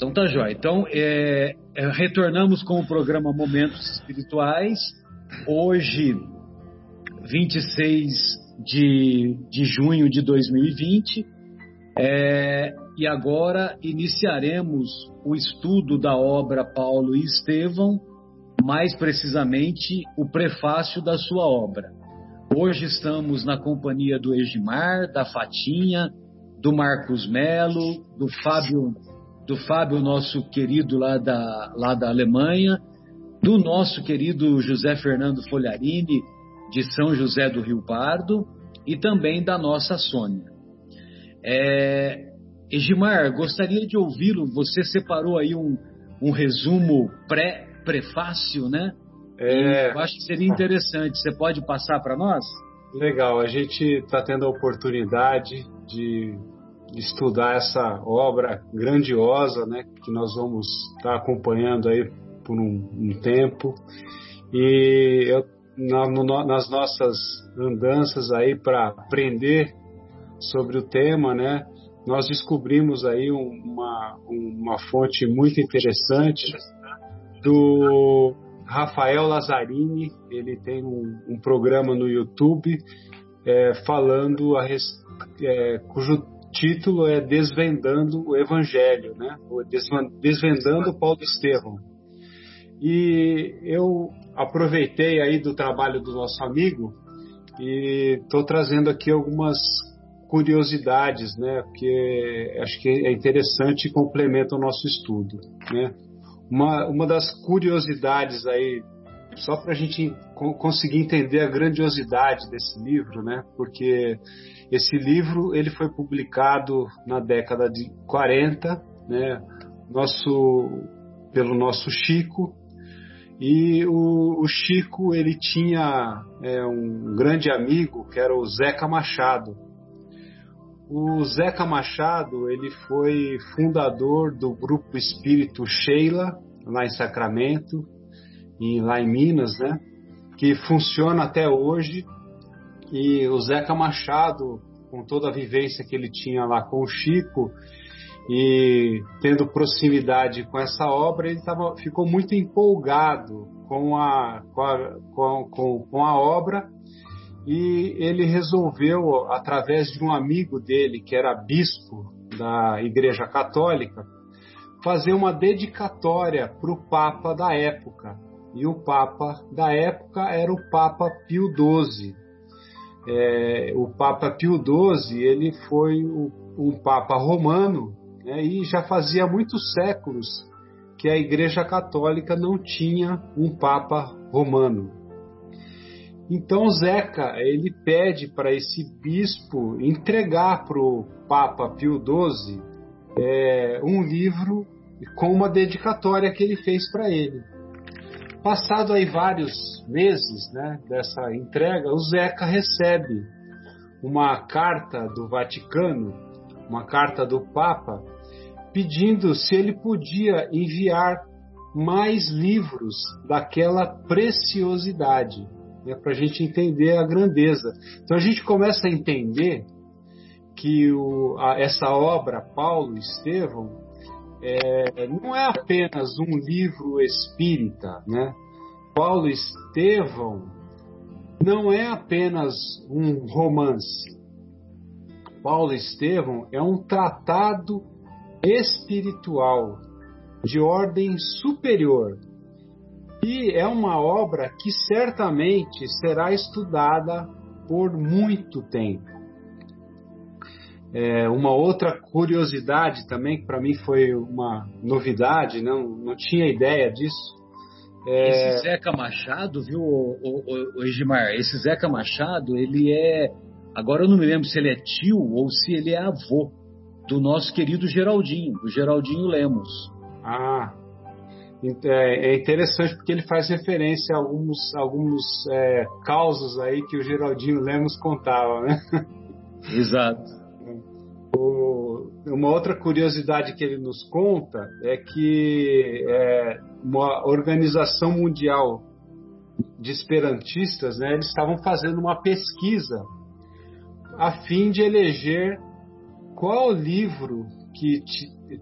Então tá jóia. Então, é, é, retornamos com o programa Momentos Espirituais. Hoje, 26 de, de junho de 2020. É, e agora iniciaremos o estudo da obra Paulo e Estevão, mais precisamente o prefácio da sua obra. Hoje estamos na companhia do Egimar, da Fatinha, do Marcos Melo, do Fábio do Fábio, nosso querido lá da, lá da Alemanha, do nosso querido José Fernando Folharini, de São José do Rio Pardo, e também da nossa Sônia. É, Egimar, gostaria de ouvi-lo. Você separou aí um, um resumo pré-prefácio, né? É... Eu acho que seria interessante. Você pode passar para nós? Legal, a gente está tendo a oportunidade de estudar essa obra grandiosa, né, que nós vamos estar acompanhando aí por um, um tempo. E eu, na, no, nas nossas andanças aí para aprender sobre o tema, né, nós descobrimos aí uma, uma fonte muito interessante do Rafael Lazzarini. Ele tem um, um programa no YouTube é, falando a é, cujo título é Desvendando o Evangelho, né? Desvendando Paulo Estevão. E eu aproveitei aí do trabalho do nosso amigo e estou trazendo aqui algumas curiosidades, né? Porque acho que é interessante e complementa o nosso estudo, né? Uma, uma das curiosidades aí, só para a gente conseguir entender a grandiosidade desse livro, né? Porque esse livro ele foi publicado na década de 40, né, nosso, pelo nosso Chico. E o, o Chico ele tinha é, um grande amigo que era o Zeca Machado. O Zeca Machado ele foi fundador do grupo Espírito Sheila lá em Sacramento e lá em Minas, né? Que funciona até hoje e o Zeca Machado, com toda a vivência que ele tinha lá com o Chico e tendo proximidade com essa obra, ele tava, ficou muito empolgado com a, com a, com, com a obra e ele resolveu, através de um amigo dele, que era bispo da Igreja Católica, fazer uma dedicatória para o Papa da época. E o Papa da época era o Papa Pio XII é, o Papa Pio XII ele foi o, um Papa romano né, e já fazia muitos séculos que a Igreja Católica não tinha um Papa romano. Então Zeca ele pede para esse bispo entregar para o Papa Pio XII é, um livro com uma dedicatória que ele fez para ele. Passado aí vários meses né, dessa entrega, o Zeca recebe uma carta do Vaticano, uma carta do Papa, pedindo se ele podia enviar mais livros daquela preciosidade, né, para a gente entender a grandeza. Então a gente começa a entender que o, a, essa obra, Paulo e Estevão, é, não é apenas um livro espírita, né? Paulo Estevão não é apenas um romance. Paulo Estevão é um tratado espiritual de ordem superior e é uma obra que certamente será estudada por muito tempo. É, uma outra curiosidade também, que para mim foi uma novidade, não, não tinha ideia disso. É... Esse Zeca Machado, viu, o, o, o, Egimar? Esse Zeca Machado, ele é. Agora eu não me lembro se ele é tio ou se ele é avô do nosso querido Geraldinho, do Geraldinho Lemos. Ah, é, é interessante porque ele faz referência a alguns, alguns é, causos aí que o Geraldinho Lemos contava, né? Exato. Uma outra curiosidade que ele nos conta é que é, uma organização mundial de esperantistas, né, eles estavam fazendo uma pesquisa a fim de eleger qual livro que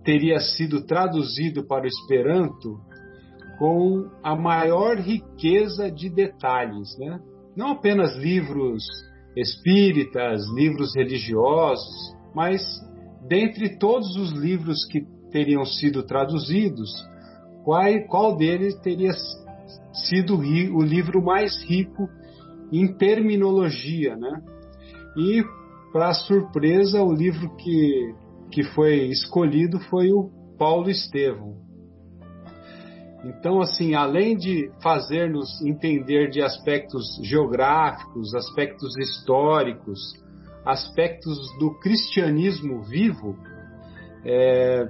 teria sido traduzido para o Esperanto com a maior riqueza de detalhes, né? Não apenas livros espíritas, livros religiosos, mas dentre todos os livros que teriam sido traduzidos, qual, qual deles teria sido o livro mais rico em terminologia, né? E para surpresa, o livro que, que foi escolhido foi o Paulo Estevão. Então, assim, além de fazer-nos entender de aspectos geográficos, aspectos históricos, aspectos do cristianismo vivo, é,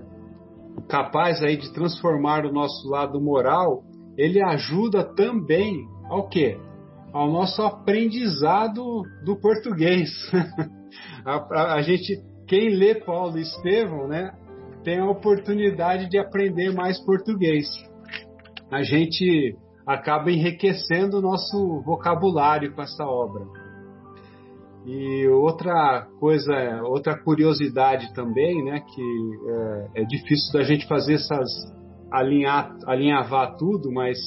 capaz aí de transformar o nosso lado moral, ele ajuda também ao quê? Ao nosso aprendizado do português. a, a, a, gente, quem lê Paulo e Estevão, né, tem a oportunidade de aprender mais português. A gente acaba enriquecendo o nosso vocabulário com essa obra. E outra coisa, outra curiosidade também, né, que é, é difícil da gente fazer essas alinhar, alinhavar tudo, mas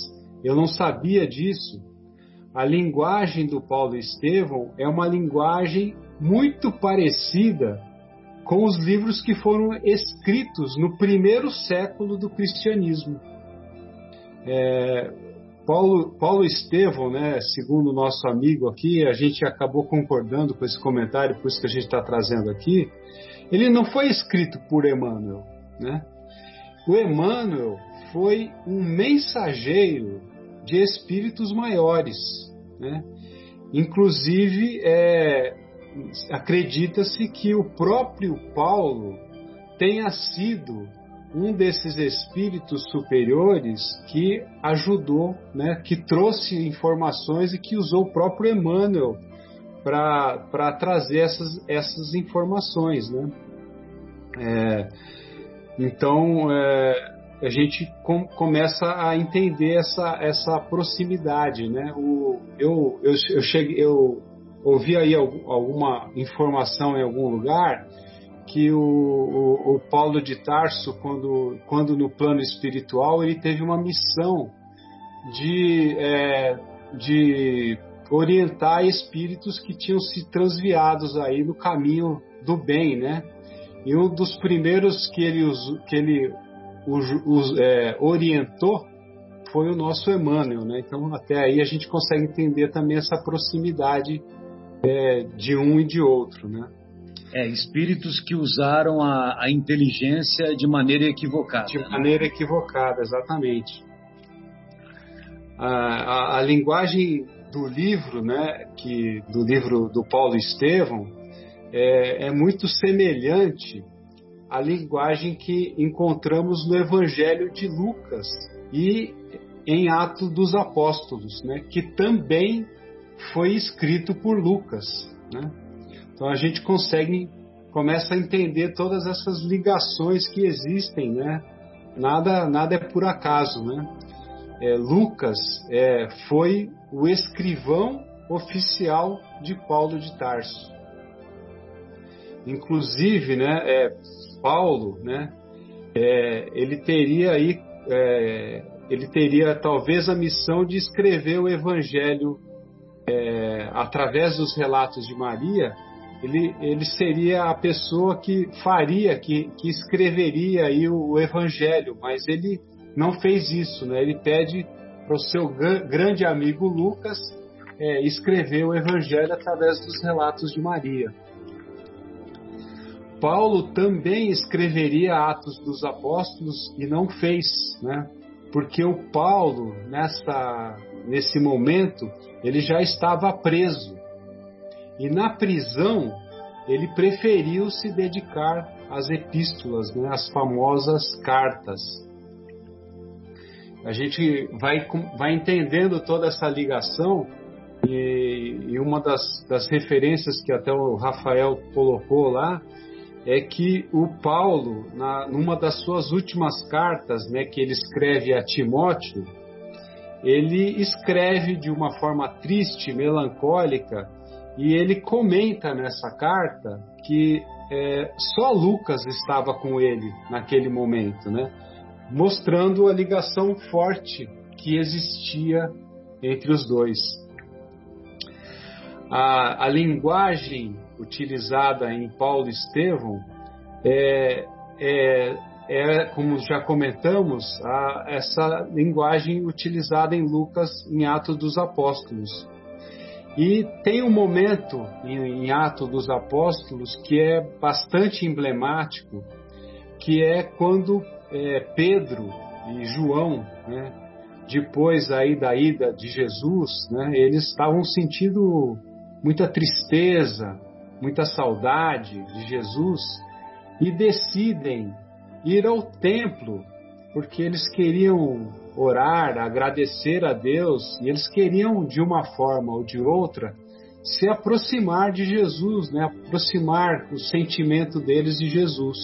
eu não sabia disso. A linguagem do Paulo Estevão é uma linguagem muito parecida com os livros que foram escritos no primeiro século do cristianismo. É, Paulo, Paulo Estevão, né, segundo o nosso amigo aqui, a gente acabou concordando com esse comentário, por isso que a gente está trazendo aqui. Ele não foi escrito por Emmanuel, né? O Emmanuel foi um mensageiro de espíritos maiores, né? Inclusive, é, acredita-se que o próprio Paulo tenha sido um desses espíritos superiores que ajudou, né, que trouxe informações e que usou o próprio Emmanuel para trazer essas, essas informações. Né? É, então, é, a gente com, começa a entender essa, essa proximidade. Né? O, eu, eu, eu, cheguei, eu ouvi aí alguma informação em algum lugar que o, o, o, Paulo de Tarso, quando, quando no plano espiritual, ele teve uma missão de, é, de orientar espíritos que tinham se transviados aí no caminho do bem, né? E um dos primeiros que ele, que ele os, é, orientou foi o nosso Emmanuel, né? Então até aí a gente consegue entender também essa proximidade é, de um e de outro, né? É, espíritos que usaram a, a inteligência de maneira equivocada. De maneira equivocada, exatamente. A, a, a, linguagem do livro, né, que, do livro do Paulo Estevão, é, é muito semelhante à linguagem que encontramos no Evangelho de Lucas e em Atos dos Apóstolos, né, que também foi escrito por Lucas. Né? Então a gente consegue, começa a entender todas essas ligações que existem, né? Nada, nada é por acaso, né? É, Lucas é, foi o escrivão oficial de Paulo de Tarso. Inclusive, né, é, Paulo, né, é, ele teria aí, é, ele teria talvez a missão de escrever o Evangelho é, através dos relatos de Maria ele, ele seria a pessoa que faria, que, que escreveria aí o, o evangelho, mas ele não fez isso, né? Ele pede para o seu grande amigo Lucas é, escrever o evangelho através dos relatos de Maria. Paulo também escreveria Atos dos Apóstolos e não fez, né? Porque o Paulo, nessa, nesse momento, ele já estava preso. E na prisão, ele preferiu se dedicar às epístolas, né, às famosas cartas. A gente vai, vai entendendo toda essa ligação e, e uma das, das referências que até o Rafael colocou lá é que o Paulo, na, numa das suas últimas cartas, né, que ele escreve a Timóteo, ele escreve de uma forma triste, melancólica, e ele comenta nessa carta que é, só Lucas estava com ele naquele momento, né? mostrando a ligação forte que existia entre os dois. A, a linguagem utilizada em Paulo e Estevão é, é, é, como já comentamos, a, essa linguagem utilizada em Lucas em Atos dos Apóstolos. E tem um momento em, em Atos dos Apóstolos que é bastante emblemático, que é quando é, Pedro e João, né, depois aí da ida de Jesus, né, eles estavam sentindo muita tristeza, muita saudade de Jesus e decidem ir ao templo porque eles queriam orar, agradecer a Deus e eles queriam de uma forma ou de outra se aproximar de Jesus, né? aproximar o sentimento deles de Jesus.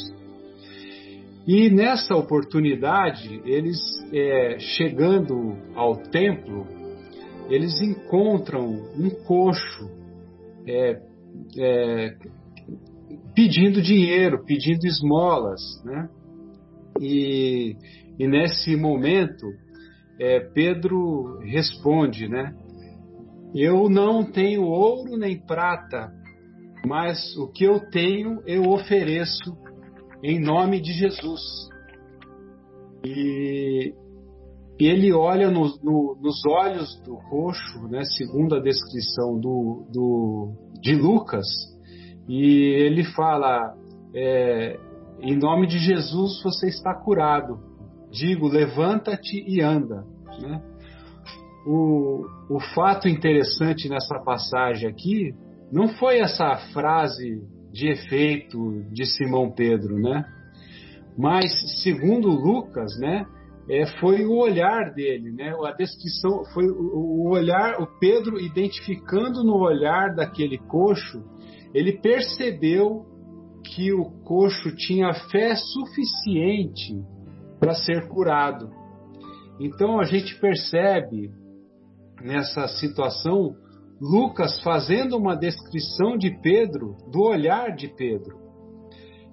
E nessa oportunidade, eles é, chegando ao templo, eles encontram um coxo é, é, pedindo dinheiro, pedindo esmolas, né? E, e nesse momento, é, Pedro responde, né? Eu não tenho ouro nem prata, mas o que eu tenho eu ofereço em nome de Jesus. E, ele olha no, no, nos olhos do roxo, né, segundo a descrição do, do, de Lucas, e ele fala: é, em nome de Jesus você está curado. Digo, levanta-te e anda. Né? O, o fato interessante nessa passagem aqui não foi essa frase de efeito de Simão Pedro, né? Mas segundo Lucas, né, é, foi o olhar dele, né? A descrição foi o, olhar, o Pedro identificando no olhar daquele coxo, ele percebeu que o coxo tinha fé suficiente para ser curado. Então a gente percebe nessa situação Lucas fazendo uma descrição de Pedro, do olhar de Pedro.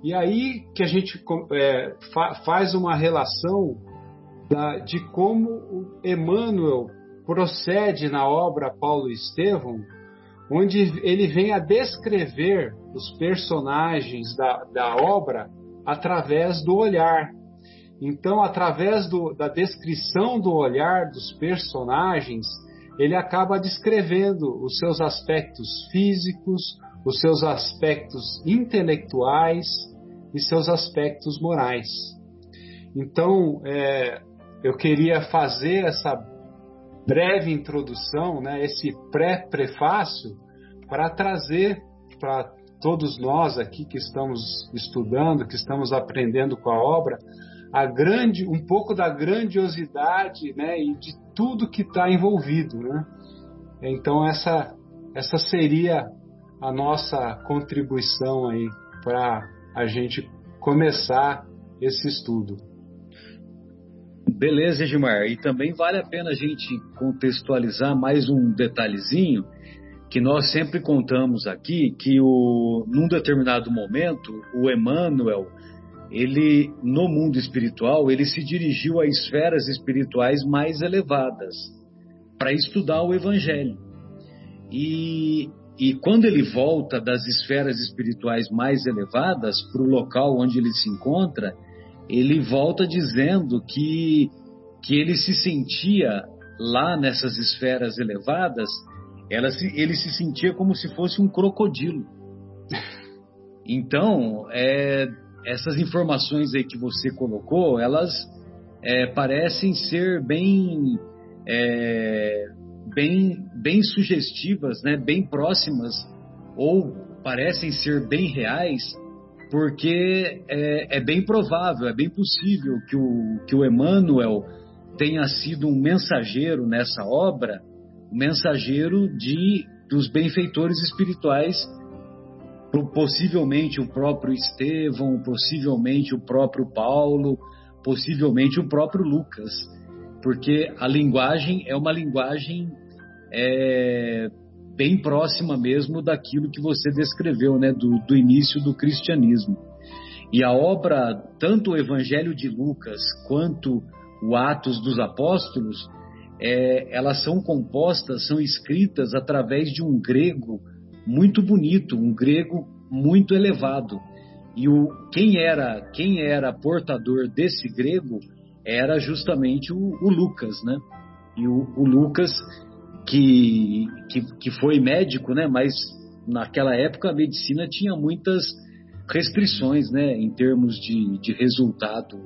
E aí que a gente é, fa faz uma relação da, de como Emmanuel procede na obra Paulo Estevão, onde ele vem a descrever os personagens da, da obra através do olhar. Então, através do, da descrição do olhar dos personagens, ele acaba descrevendo os seus aspectos físicos, os seus aspectos intelectuais e seus aspectos morais. Então, é, eu queria fazer essa breve introdução, né, esse pré-prefácio, para trazer para todos nós aqui que estamos estudando, que estamos aprendendo com a obra, a grande, um pouco da grandiosidade né, e de tudo que está envolvido. Né? Então, essa, essa seria a nossa contribuição aí para a gente começar esse estudo. Beleza, Edmar. E também vale a pena a gente contextualizar mais um detalhezinho que nós sempre contamos aqui que o, num determinado momento o Emmanuel ele no mundo espiritual ele se dirigiu a esferas espirituais mais elevadas para estudar o Evangelho. E, e quando ele volta das esferas espirituais mais elevadas para o local onde ele se encontra ele volta dizendo que que ele se sentia lá nessas esferas elevadas ela se, ele se sentia como se fosse um crocodilo. Então é, essas informações aí que você colocou, elas é, parecem ser bem, é, bem, bem sugestivas, né? bem próximas, ou parecem ser bem reais, porque é, é bem provável, é bem possível que o, que o Emmanuel tenha sido um mensageiro nessa obra, um mensageiro de dos benfeitores espirituais possivelmente o próprio Estevão, possivelmente o próprio Paulo, possivelmente o próprio Lucas, porque a linguagem é uma linguagem é, bem próxima mesmo daquilo que você descreveu, né, do, do início do cristianismo. E a obra, tanto o Evangelho de Lucas quanto o Atos dos Apóstolos, é, elas são compostas, são escritas através de um grego muito bonito, um grego muito elevado. E o, quem era quem era portador desse grego era justamente o, o Lucas, né? E o, o Lucas que, que, que foi médico, né? Mas naquela época a medicina tinha muitas restrições, né? Em termos de, de resultado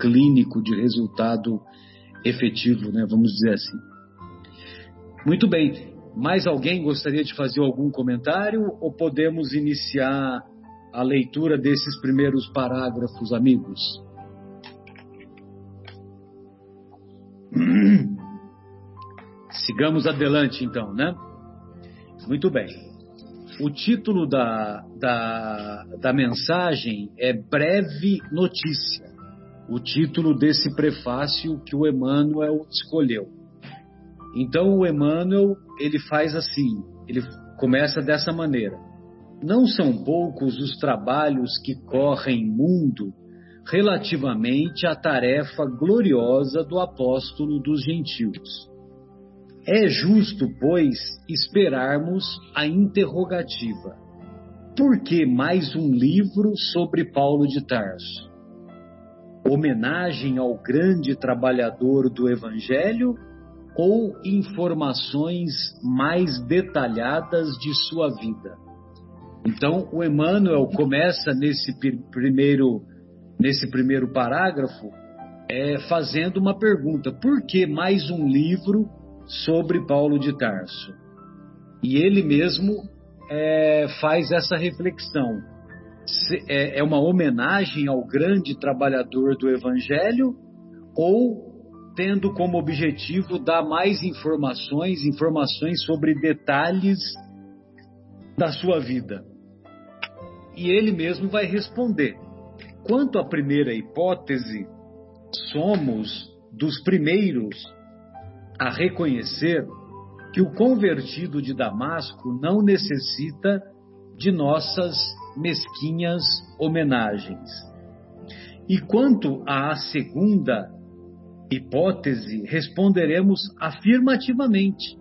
clínico, de resultado efetivo, né? Vamos dizer assim. Muito bem. Mais alguém gostaria de fazer algum comentário ou podemos iniciar a leitura desses primeiros parágrafos, amigos? Sigamos adelante, então, né? Muito bem. O título da, da, da mensagem é Breve Notícia. O título desse prefácio que o Emmanuel escolheu. Então, o Emmanuel, ele faz assim, ele começa dessa maneira. Não são poucos os trabalhos que correm mundo relativamente à tarefa gloriosa do apóstolo dos gentios é justo, pois, esperarmos a interrogativa: por que mais um livro sobre Paulo de Tarso? Homenagem ao grande trabalhador do Evangelho ou informações mais detalhadas de sua vida? Então, o Emmanuel começa nesse primeiro, nesse primeiro parágrafo é, fazendo uma pergunta: por que mais um livro sobre Paulo de Tarso. E ele mesmo é, faz essa reflexão. É, é uma homenagem ao grande trabalhador do Evangelho ou tendo como objetivo dar mais informações, informações sobre detalhes da sua vida? E ele mesmo vai responder. Quanto à primeira hipótese, somos dos primeiros a reconhecer que o convertido de Damasco não necessita de nossas mesquinhas homenagens. E quanto à segunda hipótese, responderemos afirmativamente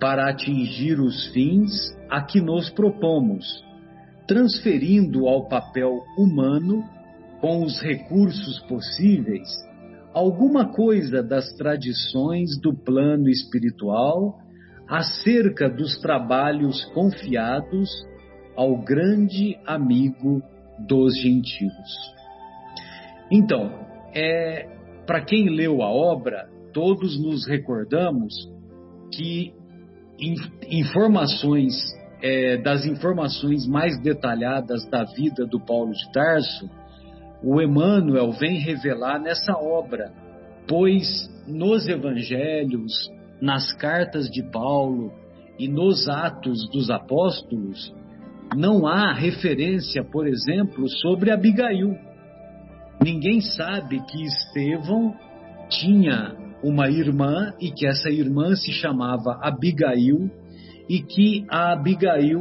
para atingir os fins a que nos propomos, transferindo ao papel humano, com os recursos possíveis, alguma coisa das tradições do plano espiritual acerca dos trabalhos confiados ao grande amigo dos gentios. Então, é, para quem leu a obra, todos nos recordamos que informações é, das informações mais detalhadas da vida do Paulo de Tarso o Emmanuel vem revelar nessa obra, pois nos evangelhos, nas cartas de Paulo e nos atos dos apóstolos, não há referência, por exemplo, sobre Abigail. Ninguém sabe que Estevão tinha uma irmã e que essa irmã se chamava Abigail e que a Abigail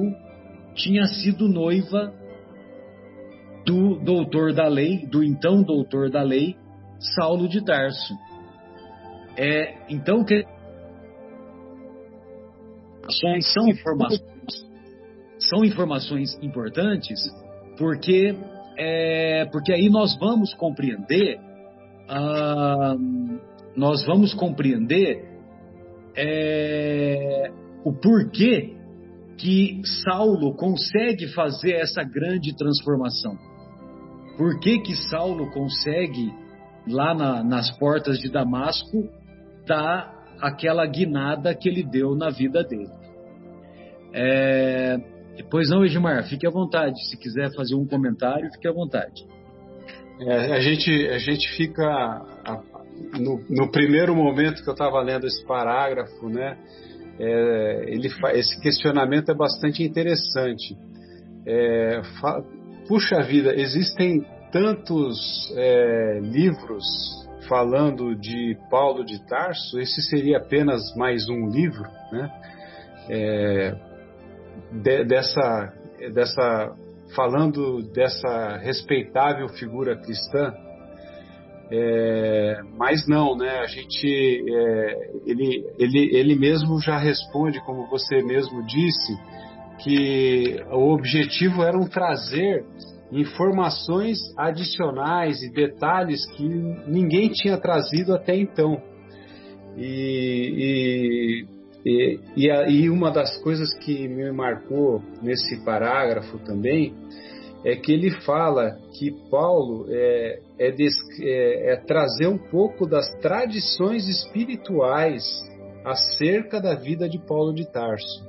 tinha sido noiva do doutor da lei, do então doutor da lei, Saulo de Tarso. É, então, que são informações, são informações importantes porque, é, porque aí nós vamos compreender, nós vamos compreender é, o porquê que Saulo consegue fazer essa grande transformação. Por que que Saulo consegue, lá na, nas portas de Damasco, dar aquela guinada que ele deu na vida dele? É, pois não, Edmar, fique à vontade. Se quiser fazer um comentário, fique à vontade. É, a, gente, a gente fica. No, no primeiro momento que eu estava lendo esse parágrafo, né, é, ele, esse questionamento é bastante interessante. É, puxa vida, existem tantos é, livros falando de Paulo de Tarso, esse seria apenas mais um livro, né? De, dessa, dessa falando dessa respeitável figura cristã, é, mas não, né? A gente, é, ele, ele, ele mesmo já responde, como você mesmo disse, que o objetivo era um trazer informações adicionais e detalhes que ninguém tinha trazido até então. E, e, e, e, uma das coisas que me marcou nesse parágrafo também é que ele fala que Paulo é, é, é, é trazer um pouco das tradições espirituais acerca da vida de Paulo de Tarso.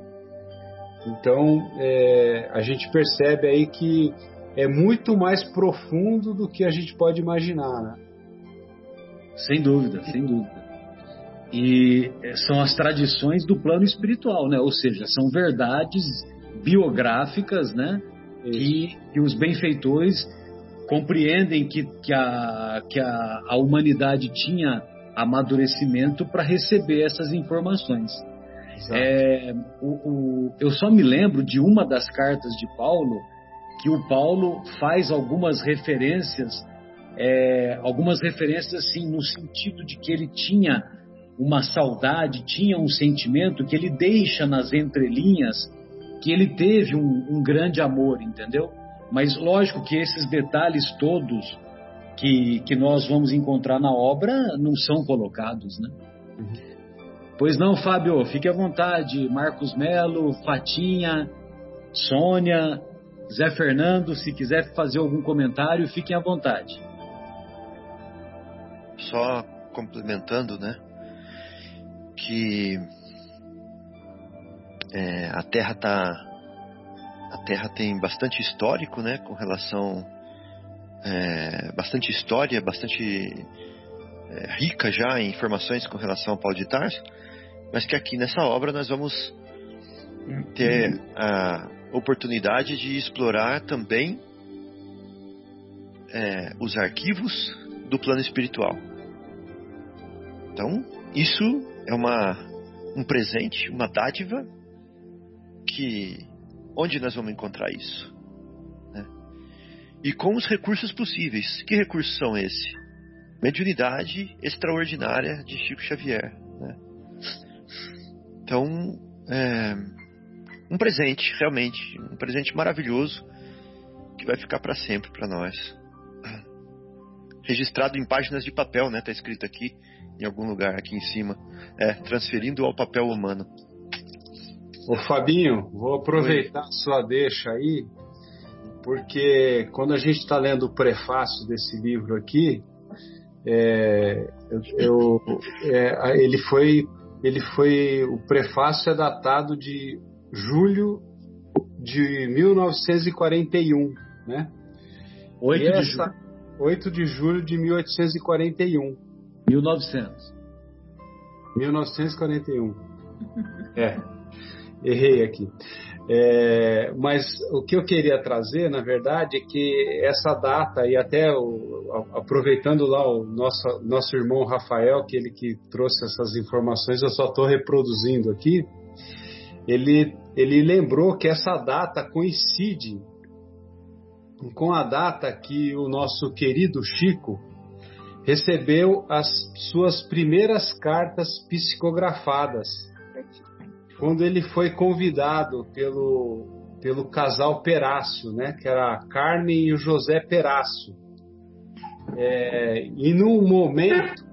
Então é, a gente percebe aí que é muito mais profundo do que a gente pode imaginar. Né? Sem dúvida, sem dúvida. E é, são as tradições do plano espiritual, né? Ou seja, são verdades biográficas, né? Que, que, os benfeitores compreendem que, que, a, que a, a humanidade tinha amadurecimento para receber essas informações. É, o, o, eu só me lembro de uma das cartas de Paulo que o Paulo faz algumas referências, é, algumas referências assim no sentido de que ele tinha uma saudade, tinha um sentimento que ele deixa nas entrelinhas que ele teve um, um grande amor, entendeu? Mas lógico que esses detalhes todos que, que nós vamos encontrar na obra não são colocados, né? Uhum. Pois não, Fábio, fique à vontade. Marcos Melo, Fatinha, Sônia, Zé Fernando, se quiser fazer algum comentário, fiquem à vontade. Só complementando, né? Que é, a Terra tá a Terra tem bastante histórico, né, com relação é, bastante história, bastante é, rica já em informações com relação ao Paulo de Tarso, mas que aqui nessa obra nós vamos ter a oportunidade de explorar também é, os arquivos do plano espiritual. Então, isso é uma, um presente, uma dádiva que onde nós vamos encontrar isso? Né? E com os recursos possíveis. Que recursos são esses? Mediunidade extraordinária de Chico Xavier. Né? Então, é, um presente, realmente, um presente maravilhoso que vai ficar para sempre para nós. Registrado em páginas de papel, né? Tá escrito aqui em algum lugar aqui em cima. É, transferindo ao papel humano. Ô Fabinho, vou aproveitar a sua deixa aí, porque quando a gente está lendo o prefácio desse livro aqui, é, eu, é, ele foi, ele foi, o prefácio é datado de julho de 1941, né? 8 de julho. 8 de julho de 1841. 1900. 1941. é errei aqui. É, mas o que eu queria trazer, na verdade, é que essa data, e até o, aproveitando lá o nosso, nosso irmão Rafael, que ele que trouxe essas informações, eu só estou reproduzindo aqui, ele, ele lembrou que essa data coincide com a data que o nosso querido Chico recebeu as suas primeiras cartas psicografadas quando ele foi convidado pelo, pelo casal Perácio, né, que era a Carmen e o José Perácio. É, e no momento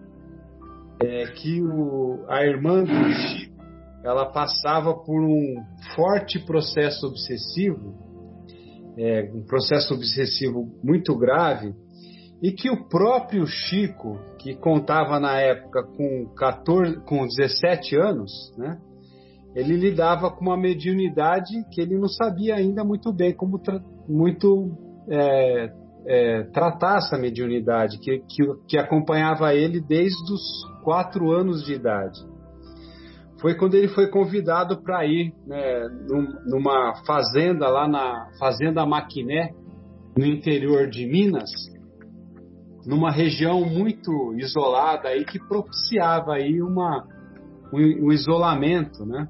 é, que o, a irmã do Chico ela passava por um forte processo obsessivo, é, um processo obsessivo muito grave, e que o próprio Chico, que contava na época com, 14, com 17 anos, né, ele lidava com uma mediunidade que ele não sabia ainda muito bem como muito é, é, tratar essa mediunidade, que, que, que, acompanhava ele desde os quatro anos de idade. Foi quando ele foi convidado para ir né, numa fazenda lá na Fazenda Maquiné, no interior de Minas, numa região muito isolada aí que propiciava aí uma, um, um isolamento, né?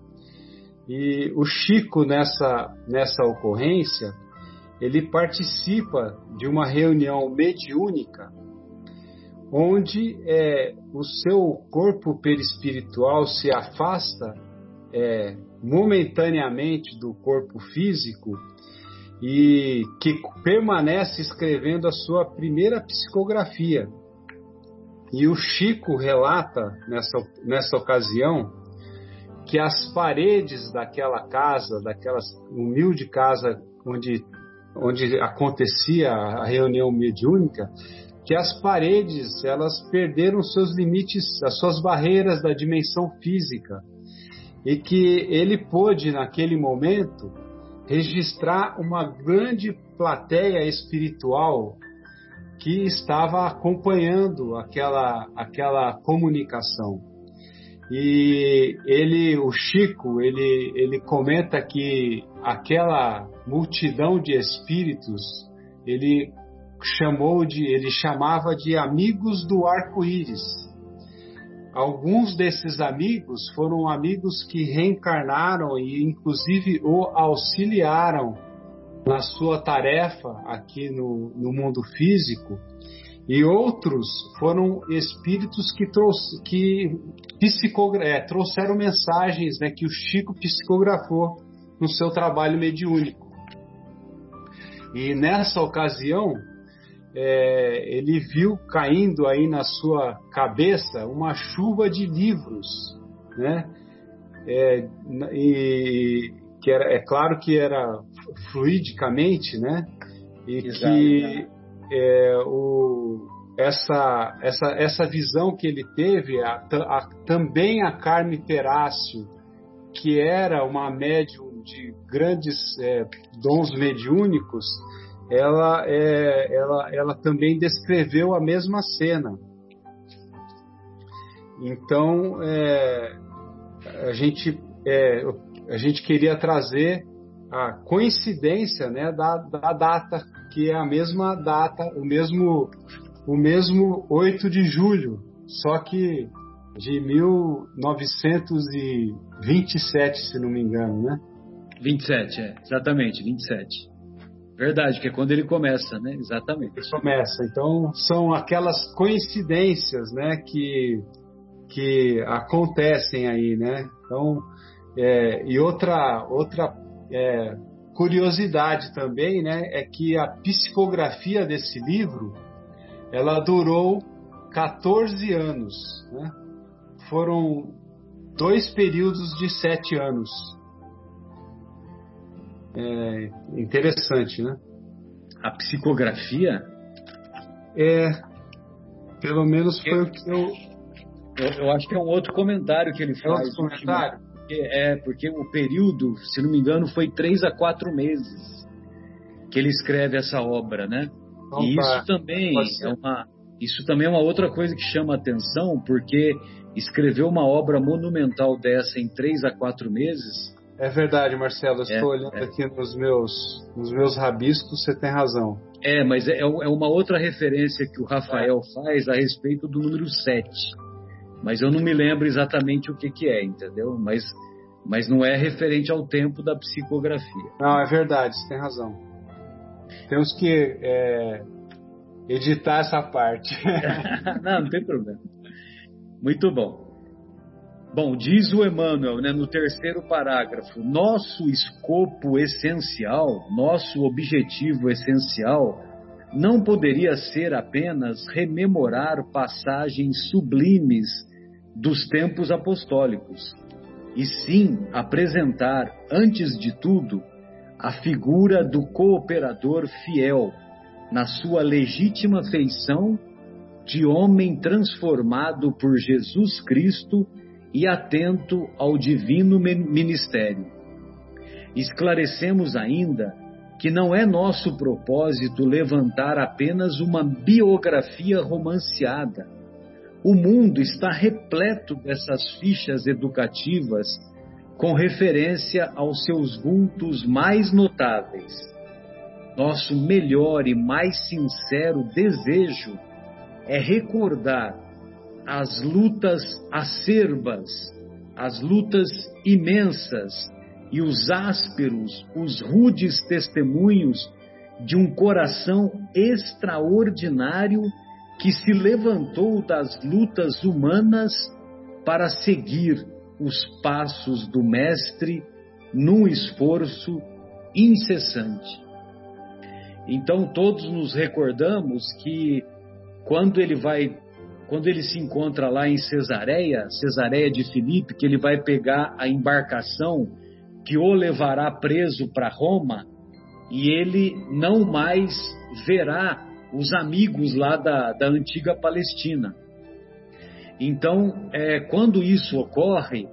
E o Chico, nessa, nessa ocorrência, ele participa de uma reunião mediúnica onde é, o seu corpo perispiritual se afasta é, momentaneamente do corpo físico e que permanece escrevendo a sua primeira psicografia. E o Chico relata nessa, nessa ocasião que as paredes daquela casa, daquela humilde casa onde, onde acontecia a reunião mediúnica, que as paredes elas perderam seus limites, as suas barreiras da dimensão física e que ele pôde naquele momento registrar uma grande plateia espiritual que estava acompanhando aquela aquela comunicação. E ele, o Chico, ele, ele comenta que aquela multidão de espíritos, ele chamou de, ele chamava de amigos do arco-íris. Alguns desses amigos foram amigos que reencarnaram e inclusive o auxiliaram na sua tarefa aqui no, no mundo físico, e outros foram espíritos que, trouxe, que é, trouxeram mensagens né, que o Chico psicografou no seu trabalho mediúnico. E nessa ocasião, é, ele viu caindo aí na sua cabeça uma chuva de livros, né? É, e que era, é claro que era fluidicamente, né? E Exato, que é, o, essa, essa, essa visão que ele teve, a, a, também a Carme Perácio, que era uma médium de grandes é, dons mediúnicos, ela, é, ela, ela também descreveu a mesma cena. Então, é, a, gente, é, a gente queria trazer a coincidência né, da, da data, que é a mesma data, o mesmo, o mesmo 8 de julho, só que de 1927, se não me engano, né? 27, é, exatamente, 27. Verdade, que é quando ele começa, né? Exatamente. Ele começa. Então, são aquelas coincidências, né, que, que acontecem aí, né? Então, é, e outra, outra é, curiosidade também, né, é que a psicografia desse livro, ela durou 14 anos, né? Foram dois períodos de sete anos é, interessante, né? A psicografia? É, pelo menos foi eu, o que eu... eu... eu. acho que é um outro comentário que ele faz. É outro comentário? Porque, é, porque o período, se não me engano, foi três a quatro meses que ele escreve essa obra, né? Então, e isso também é uma, isso também é uma outra coisa que chama atenção, porque escrever uma obra monumental dessa em três a quatro meses é verdade, Marcelo. Estou é, olhando é. aqui nos meus, nos meus rabiscos, você tem razão. É, mas é, é uma outra referência que o Rafael faz a respeito do número 7. Mas eu não me lembro exatamente o que, que é, entendeu? Mas, mas não é referente ao tempo da psicografia. Não, é verdade, você tem razão. Temos que é, editar essa parte. não, não tem problema. Muito bom. Bom, diz o Emmanuel né, no terceiro parágrafo: nosso escopo essencial, nosso objetivo essencial, não poderia ser apenas rememorar passagens sublimes dos tempos apostólicos, e sim apresentar, antes de tudo, a figura do cooperador fiel, na sua legítima feição de homem transformado por Jesus Cristo e atento ao divino ministério. Esclarecemos ainda que não é nosso propósito levantar apenas uma biografia romanceada. O mundo está repleto dessas fichas educativas com referência aos seus vultos mais notáveis. Nosso melhor e mais sincero desejo é recordar as lutas acerbas, as lutas imensas e os ásperos, os rudes testemunhos de um coração extraordinário que se levantou das lutas humanas para seguir os passos do Mestre num esforço incessante. Então todos nos recordamos que quando ele vai, quando ele se encontra lá em Cesareia, Cesareia de Filipe, que ele vai pegar a embarcação que o levará preso para Roma, e ele não mais verá os amigos lá da, da antiga Palestina. Então, é, quando isso ocorre,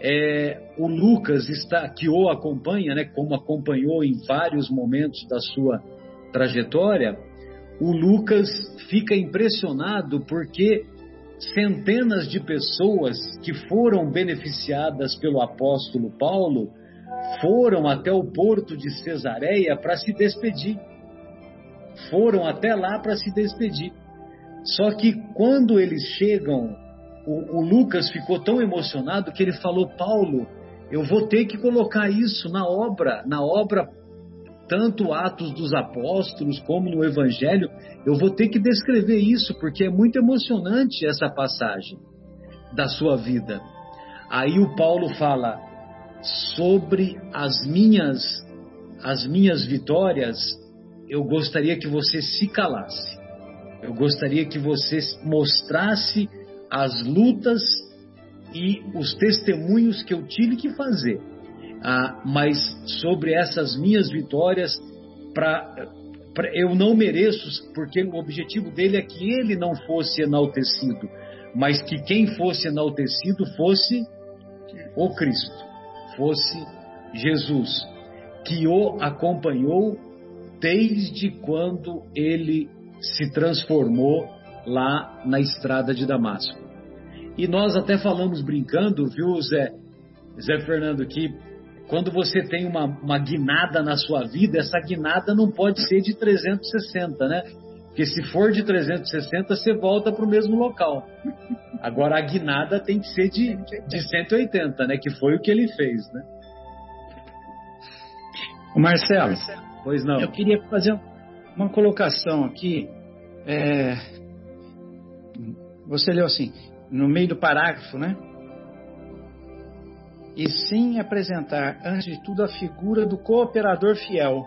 é, o Lucas está que o acompanha, né, como acompanhou em vários momentos da sua trajetória, o Lucas fica impressionado porque centenas de pessoas que foram beneficiadas pelo apóstolo Paulo foram até o porto de Cesareia para se despedir. Foram até lá para se despedir. Só que quando eles chegam, o, o, Lucas ficou tão emocionado que ele falou: Paulo, eu vou ter que colocar isso na obra, na obra, tanto Atos dos Apóstolos como no Evangelho, eu vou ter que descrever isso, porque é muito emocionante essa passagem da sua vida. Aí o Paulo fala: sobre as minhas as minhas vitórias, eu gostaria que você se calasse. Eu gostaria que você mostrasse as lutas e os testemunhos que eu tive que fazer. Ah, mas sobre essas minhas vitórias, para eu não mereço, porque o objetivo dele é que ele não fosse enaltecido, mas que quem fosse enaltecido fosse o Cristo fosse Jesus, que o acompanhou desde quando ele se transformou lá na estrada de Damasco. E nós até falamos brincando, viu, Zé, Zé Fernando, que quando você tem uma, uma guinada na sua vida, essa guinada não pode ser de 360, né? Porque se for de 360, você volta para o mesmo local. Agora a guinada tem que ser de, de 180, né? Que foi o que ele fez, né? O Marcelo, pois não. Eu queria fazer uma colocação aqui. É... Você leu assim, no meio do parágrafo, né? E sim apresentar, antes de tudo, a figura do cooperador fiel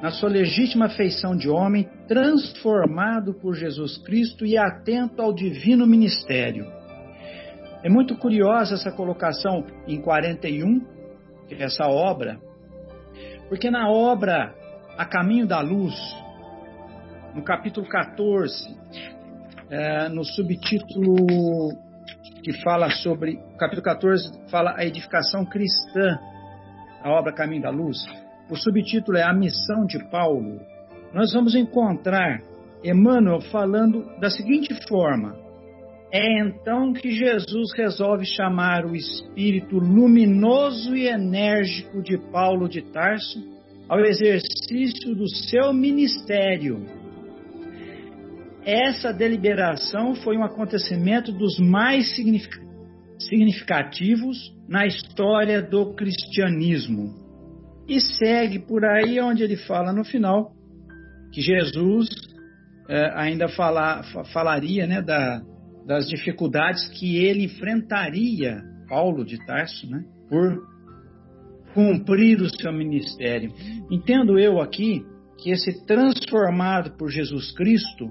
na sua legítima feição de homem, transformado por Jesus Cristo e atento ao divino ministério. É muito curiosa essa colocação em 41, essa obra, porque na obra A Caminho da Luz, no capítulo 14, é, no subtítulo que fala sobre, capítulo 14 fala a edificação cristã, a obra Caminho da Luz. O subtítulo é A Missão de Paulo. Nós vamos encontrar Emmanuel falando da seguinte forma: É então que Jesus resolve chamar o espírito luminoso e enérgico de Paulo de Tarso ao exercício do seu ministério. Essa deliberação foi um acontecimento dos mais significativos na história do cristianismo. E segue por aí onde ele fala no final que Jesus é, ainda fala, falaria né, da, das dificuldades que ele enfrentaria, Paulo de Tarso, né, por cumprir o seu ministério. Entendo eu aqui que esse transformado por Jesus Cristo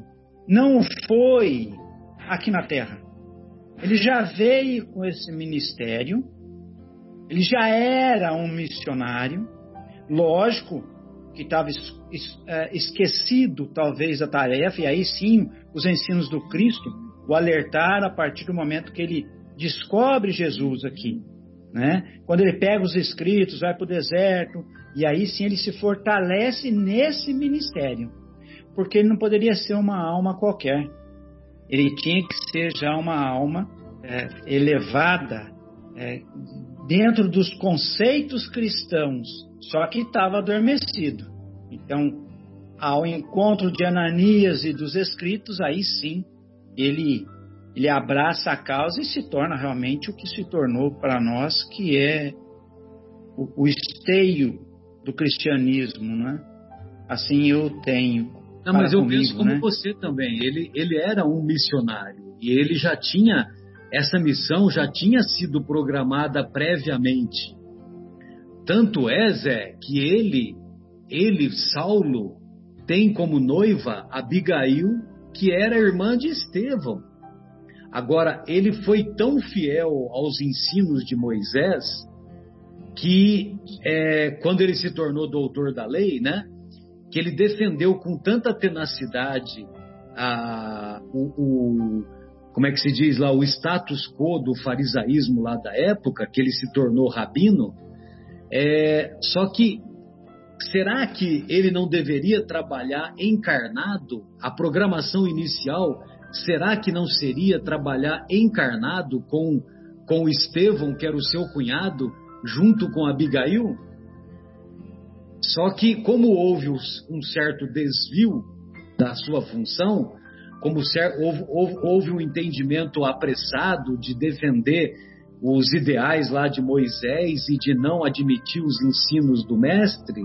não foi aqui na terra. Ele já veio com esse ministério, ele já era um missionário, Lógico que estava é, esquecido, talvez, a tarefa, e aí sim os ensinos do Cristo o alertar a partir do momento que ele descobre Jesus aqui. Né? Quando ele pega os escritos, vai para o deserto, e aí sim ele se fortalece nesse ministério, porque ele não poderia ser uma alma qualquer. Ele tinha que ser já uma alma é, elevada é, dentro dos conceitos cristãos só que estava adormecido. Então, ao encontro de Ananias e dos escritos, aí sim ele ele abraça a causa e se torna realmente o que se tornou para nós, que é o, o esteio do cristianismo, né? Assim eu tenho. Não, mas eu comigo, penso como né? você também. Ele, ele era um missionário e ele já tinha essa missão já tinha sido programada previamente. Tanto é, Zé, que ele, ele, Saulo, tem como noiva Abigail, que era irmã de Estevão. Agora, ele foi tão fiel aos ensinos de Moisés que, é, quando ele se tornou doutor da lei, né, que ele defendeu com tanta tenacidade a, o, o, como é que se diz lá, o status quo do farisaísmo lá da época, que ele se tornou rabino. É, só que será que ele não deveria trabalhar encarnado? A programação inicial será que não seria trabalhar encarnado com, com Estevão, que era o seu cunhado, junto com Abigail? Só que, como houve um certo desvio da sua função, como houve, houve, houve um entendimento apressado de defender os ideais lá de Moisés e de não admitir os ensinos do mestre,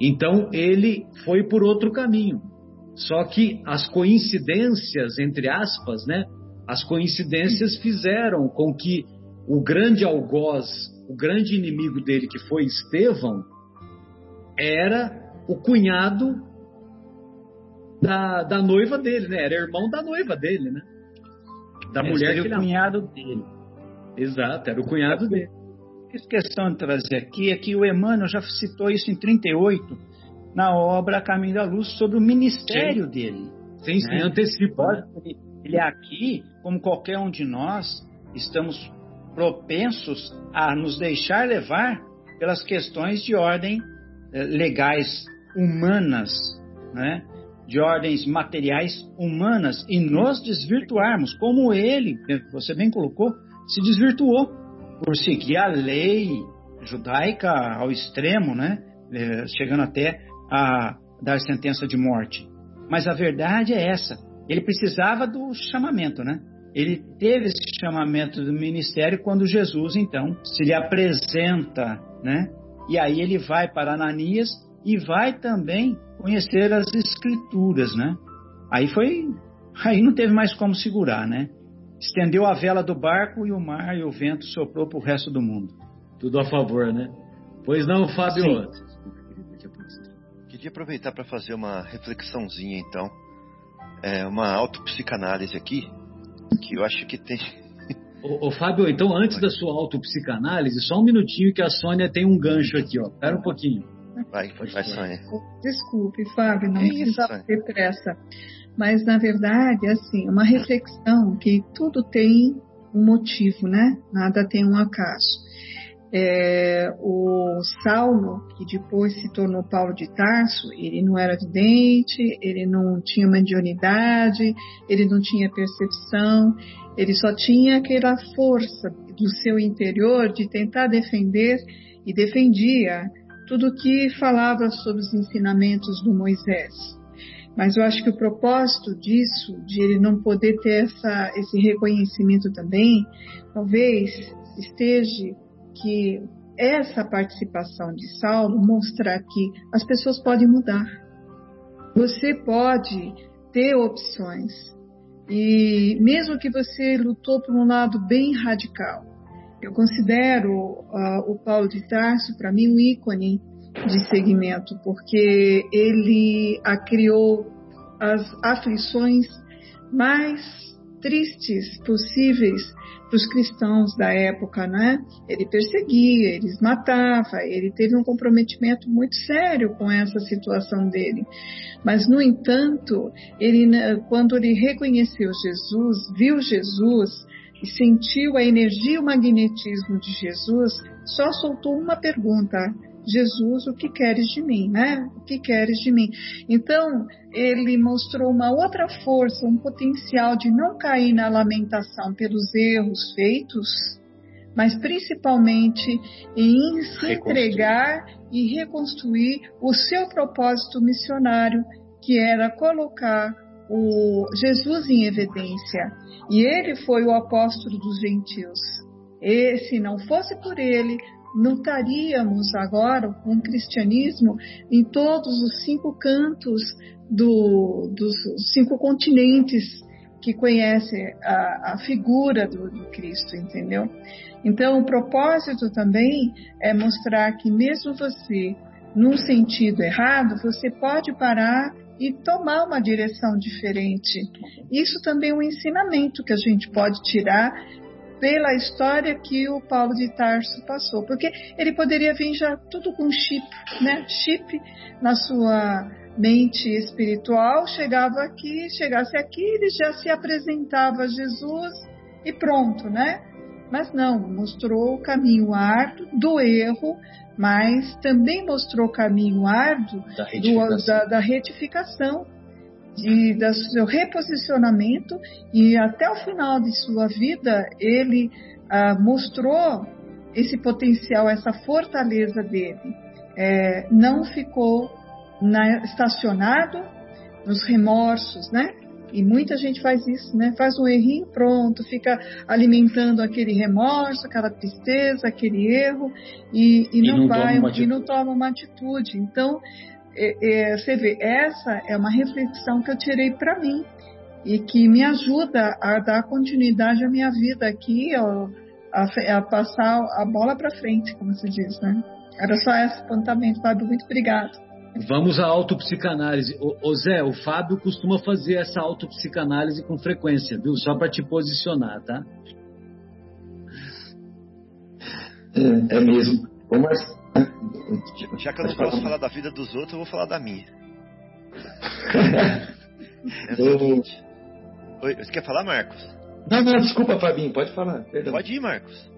então ele foi por outro caminho. Só que as coincidências, entre aspas, né? As coincidências fizeram com que o grande algoz, o grande inimigo dele, que foi Estevão, era o cunhado da, da noiva dele, né? Era irmão da noiva dele, né? Da Esse mulher era que o cunhado dele. Exato, era o cunhado dele. A questão de trazer aqui é que o Emmanuel já citou isso em 38, na obra Caminho da Luz, sobre o ministério sim. dele. Sim, sim, né? antecipa. Ele aqui, como qualquer um de nós, estamos propensos a nos deixar levar pelas questões de ordem legais humanas, né? de ordens materiais humanas e nos desvirtuarmos, como ele, você bem colocou, se desvirtuou por seguir a lei judaica ao extremo, né? Eh, chegando até a dar sentença de morte. Mas a verdade é essa. Ele precisava do chamamento, né? Ele teve esse chamamento do ministério quando Jesus, então, se lhe apresenta, né? E aí ele vai para Ananias e vai também conhecer as escrituras, né? Aí foi, aí não teve mais como segurar, né? Estendeu a vela do barco e o mar e o vento soprou para o resto do mundo. Tudo a favor, né? Pois não, Fábio? Sim. Queria aproveitar para fazer uma reflexãozinha, então. É uma autopsicanálise aqui, que eu acho que tem. Ô, ô Fábio, então antes da sua autopsicanálise, só um minutinho que a Sônia tem um gancho aqui, ó. Espera um pouquinho. Vai, vai, Sônia. Desculpe, Fábio, não precisava ter pressa. Mas, na verdade, assim, uma reflexão que tudo tem um motivo, né? Nada tem um acaso. É, o Saulo, que depois se tornou Paulo de Tarso, ele não era vidente, ele não tinha mediunidade, ele não tinha percepção, ele só tinha aquela força do seu interior de tentar defender e defendia tudo que falava sobre os ensinamentos do Moisés. Mas eu acho que o propósito disso, de ele não poder ter essa, esse reconhecimento também, talvez esteja que essa participação de Saulo mostra que as pessoas podem mudar. Você pode ter opções. E mesmo que você lutou por um lado bem radical, eu considero uh, o Paulo de Tarso, para mim, um ícone de segmento, porque ele criou as aflições mais tristes possíveis os cristãos da época, né? Ele perseguia, eles matava, ele teve um comprometimento muito sério com essa situação dele. Mas, no entanto, ele, né, quando ele reconheceu Jesus, viu Jesus e sentiu a energia e o magnetismo de Jesus, só soltou uma pergunta: Jesus, o que queres de mim, né? O que queres de mim? Então, ele mostrou uma outra força, um potencial de não cair na lamentação pelos erros feitos, mas principalmente em se entregar e reconstruir o seu propósito missionário, que era colocar o Jesus em evidência. E ele foi o apóstolo dos gentios. E se não fosse por ele, não estaríamos agora com o cristianismo em todos os cinco cantos do, dos cinco continentes que conhecem a, a figura do, do Cristo, entendeu? Então, o propósito também é mostrar que mesmo você, num sentido errado, você pode parar e tomar uma direção diferente. Isso também é um ensinamento que a gente pode tirar pela história que o Paulo de Tarso passou, porque ele poderia vir já tudo com chip, né? Chip na sua mente espiritual, chegava aqui, chegasse aqui, ele já se apresentava a Jesus e pronto, né? Mas não, mostrou o caminho árduo do erro, mas também mostrou o caminho árduo da retificação, do, da, da retificação de, do seu reposicionamento e até o final de sua vida ele ah, mostrou esse potencial, essa fortaleza dele. É, não ficou na, estacionado nos remorsos, né? E muita gente faz isso, né? Faz um errinho, pronto, fica alimentando aquele remorso, aquela tristeza, aquele erro e, e, e não, não, vai e não toma uma atitude. Então, é, é, você vê, essa é uma reflexão que eu tirei para mim e que me ajuda a dar continuidade à minha vida aqui, ó, a, a, passar a bola para frente, como se diz, né? Era só esse apontamento, Fábio. Muito obrigado. Vamos à autopsicanálise. Ô, ô Zé, o Fábio costuma fazer essa autopsicanálise com frequência, viu? Só para te posicionar, tá? É, é mesmo. Mas já que eu não posso falar da vida dos outros, eu vou falar da minha. é Oi, você quer falar, Marcos? Não, não, desculpa, Fabinho, pode falar. Perdão. Pode ir, Marcos.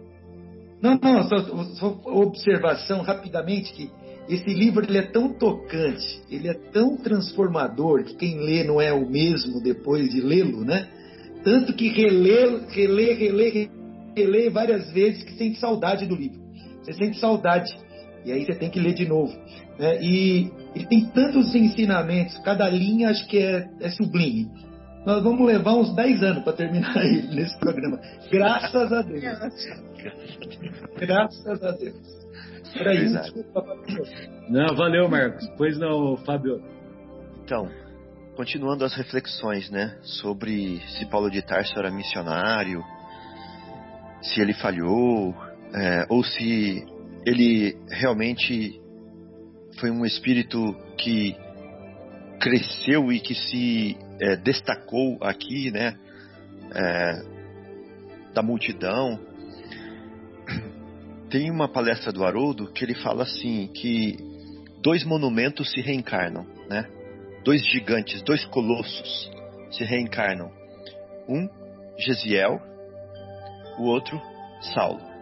Não, não, só, só observação rapidamente que esse livro ele é tão tocante, ele é tão transformador que quem lê não é o mesmo depois de lê-lo, né? Tanto que relê, relê, relê, relê várias vezes que sente saudade do livro. Você sente saudade. E aí você tem que ler de novo. Né? E ele tem tantos ensinamentos, cada linha acho que é, é sublime. Nós vamos levar uns 10 anos para terminar ele nesse programa. Graças a Deus. Graças a Deus. Era isso, desculpa. Não, valeu, Marcos. Pois não, Fábio. Então, continuando as reflexões, né, sobre se Paulo de Tarso era missionário, se ele falhou, é, ou se ele realmente foi um espírito que cresceu e que se é, destacou aqui, né, é, da multidão. Tem uma palestra do Haroldo que ele fala assim que dois monumentos se reencarnam, né? Dois gigantes, dois colossos se reencarnam. Um, Gesiel, o outro, Saulo.